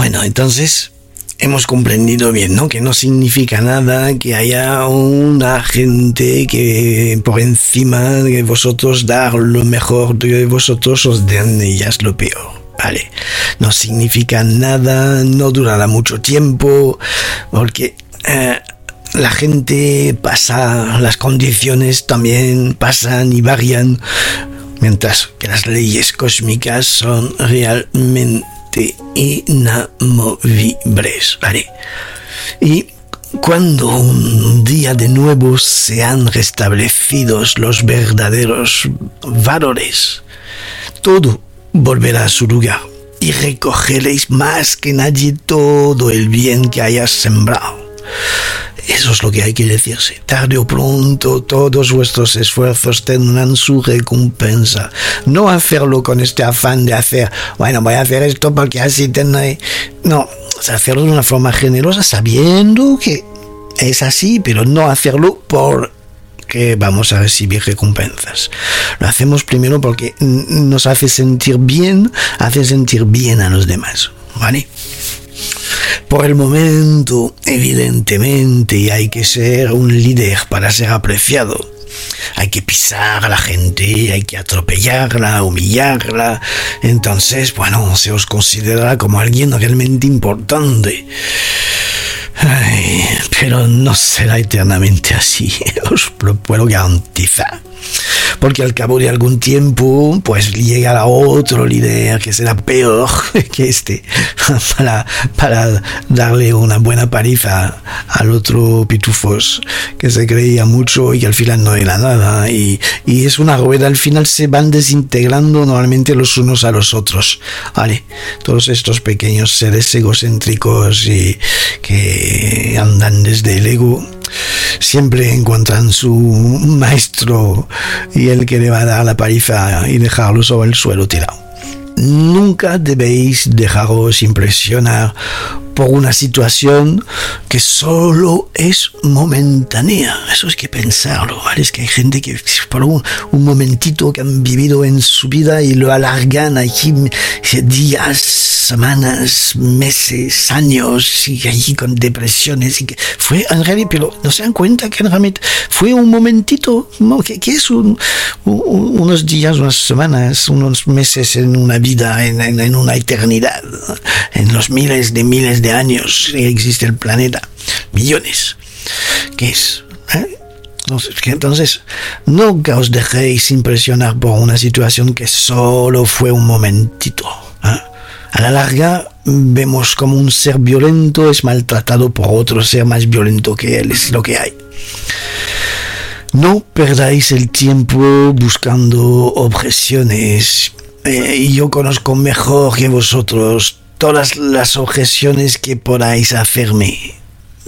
Bueno, entonces hemos comprendido bien, ¿no? Que no significa nada que haya una gente que por encima de vosotros dar lo mejor de vosotros os den ellas lo peor. Vale, no significa nada, no durará mucho tiempo, porque eh, la gente pasa, las condiciones también pasan y varían, mientras que las leyes cósmicas son realmente inamovibles. ¿vale? Y cuando un día de nuevo sean restablecidos los verdaderos valores, todo volverá a su lugar y recogeréis más que nadie todo el bien que hayas sembrado. Eso es lo que hay que decirse. Tarde o pronto todos vuestros esfuerzos tendrán su recompensa. No hacerlo con este afán de hacer, bueno, voy a hacer esto porque así tendré... No, hacerlo de una forma generosa sabiendo que es así, pero no hacerlo por que vamos a recibir recompensas. Lo hacemos primero porque nos hace sentir bien, hace sentir bien a los demás. ¿Vale? Por el momento, evidentemente, hay que ser un líder para ser apreciado. Hay que pisar a la gente, hay que atropellarla, humillarla. Entonces, bueno, se os considera como alguien realmente importante. Pero no será eternamente así, os lo puedo garantizar porque al cabo de algún tiempo, pues llegará otro líder que será peor que este, para, para darle una buena pariza al otro pitufos que se creía mucho y que al final no era nada. Y, y es una rueda, al final se van desintegrando normalmente los unos a los otros. ¿Vale? Todos estos pequeños seres egocéntricos y que andan desde el ego siempre encuentran su maestro y el que le va a dar la paliza y dejarlo sobre el suelo tirado. Nunca debéis dejaros impresionar por una situación que solo es momentánea. Eso es que pensarlo, ¿vale? Es que hay gente que por un, momentito que han vivido en su vida y lo alargan aquí días, semanas, meses, años y allí con depresiones y que fue en realidad, pero no se dan cuenta que realmente fue un momentito, que, que es unos días, unas semanas, unos meses en una vida, en, en una eternidad, en los miles de miles de años existe el planeta, millones. ¿Qué es? ¿Eh? Entonces, nunca os dejéis impresionar por una situación que solo fue un momentito. ¿eh? A la larga, vemos como un ser violento es maltratado por otro ser más violento que él, es lo que hay. No perdáis el tiempo buscando objeciones. Eh, yo conozco mejor que vosotros todas las objeciones que podáis hacerme,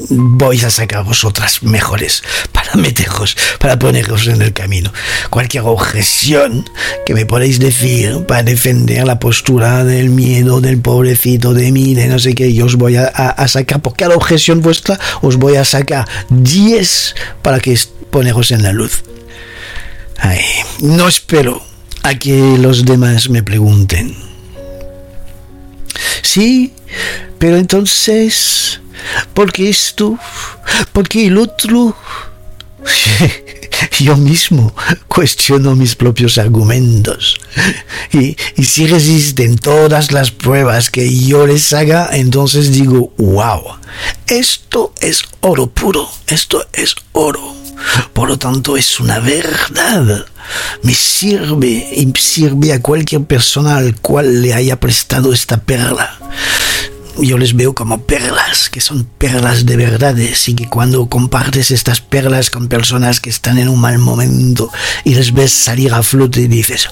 voy a sacar vosotras mejores para meteros, para poneros en el camino. Cualquier objeción que me podáis decir para defender la postura del miedo, del pobrecito, de mí, de no sé qué, yo os voy a, sacar, por cada objeción vuestra os voy a sacar 10 para que poneros en la luz. Ay, no espero a que los demás me pregunten Sí, pero entonces, ¿por qué esto? ¿Por qué el otro? Yo mismo cuestiono mis propios argumentos. Y, y, si resisten todas las pruebas que yo les haga, entonces digo, wow, esto es oro puro, esto es oro. Por lo tanto, es una verdad. Me sirve y sirve a cualquier persona al cual le haya prestado esta perla. Yo les veo como perlas, que son perlas de verdades y que cuando compartes estas perlas con personas que están en un mal momento y les ves salir a flote y dices,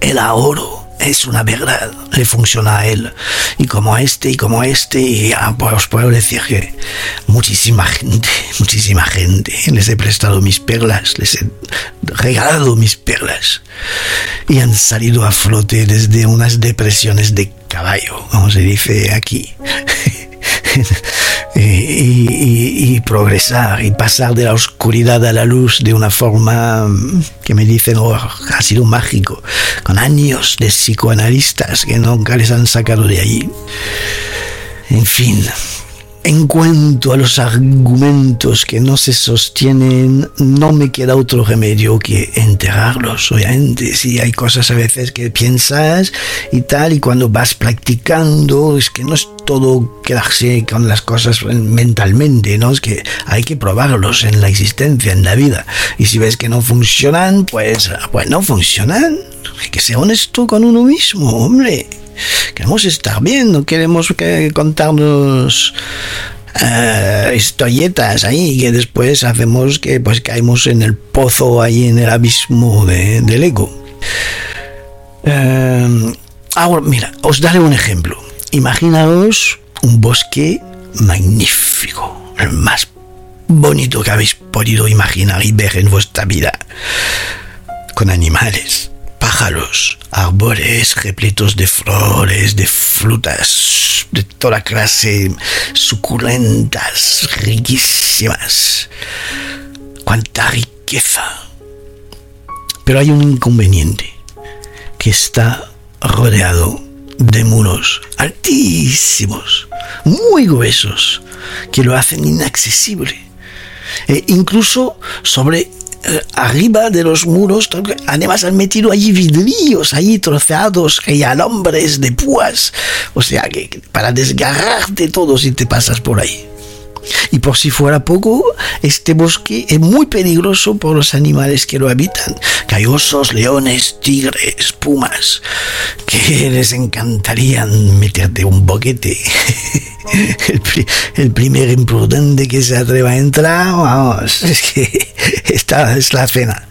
el oro es una verdad, le funciona a él. Y como a este y como a este, y ya, pues puedo decir que muchísima gente, muchísima gente, les he prestado mis perlas, les he regalado mis perlas. Y han salido a flote desde unas depresiones de caballo, como se dice aquí. y, progresar y pasar de la oscuridad a la luz de una forma que me dicen, oh, ha sido mágico, con años de psicoanalistas que nunca les han sacado de allí. En fin, en cuanto a los argumentos que no se sostienen, no me queda otro remedio que enterrarlos, obviamente. Si hay cosas a veces que piensas y tal, y cuando vas practicando, es que no es todo quedarse con las cosas mentalmente, ¿no? Es que hay que probarlos en la existencia, en la vida. Y si ves que no funcionan, pues, pues no funcionan. Que ser honesto con uno mismo, hombre queremos estar bien, no queremos que contarnos uh, historietas ahí que después hacemos que pues caemos en el pozo ahí en el abismo de, del ego. Uh, ahora, mira, os daré un ejemplo. Imaginaos un bosque magnífico, el más bonito que habéis podido imaginar y ver en vuestra vida, con animales árboles repletos de flores, de frutas, de toda clase, suculentas, riquísimas. ¡Cuánta riqueza! Pero hay un inconveniente, que está rodeado de muros altísimos, muy gruesos, que lo hacen inaccesible. E incluso sobre arriba de los muros, además han metido allí vidrios, allí troceados, alambres de púas, o sea, que para desgarrarte todo si te pasas por ahí. Y por si fuera poco, este bosque es muy peligroso por los animales que lo habitan. Que hay osos, leones, tigres, pumas, que les encantarían meterte un boquete. El, primer imprudente que se atreva a entrar, vamos, es que esta es la cena.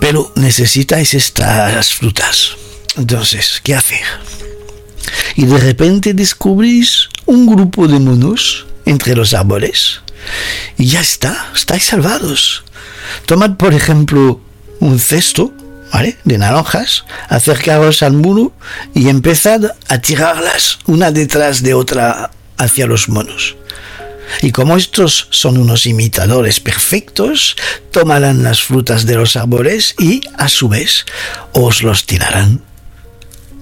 Pero necesitáis estas frutas. Entonces, ¿qué hacer? Y de repente descubrís un grupo de monos entre los árboles. Y ya está, estáis salvados. Tomad, por ejemplo, un cesto, ¿vale? De naranjas, acercaros al muro y empezad a tirarlas una detrás de otra hacia los monos. Y como estos son unos imitadores perfectos, tomarán las frutas de los árboles y, a su vez, os los tirarán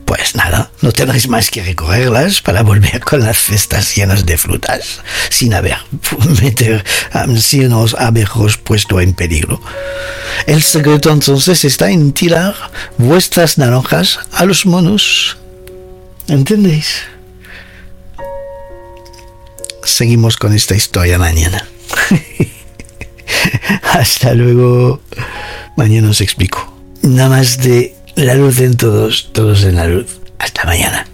pues nada, no tendréis más que recorrerlas para volver con las cestas llenas de frutas, sin haber, meter, sin os haberos puesto en peligro. El secreto entonces está en tirar vuestras naranjas a los monos. ¿Entendéis? Seguimos con esta historia mañana. Hasta luego. Mañana os explico. Nada más de la luz en todos, todos en la luz. Hasta mañana.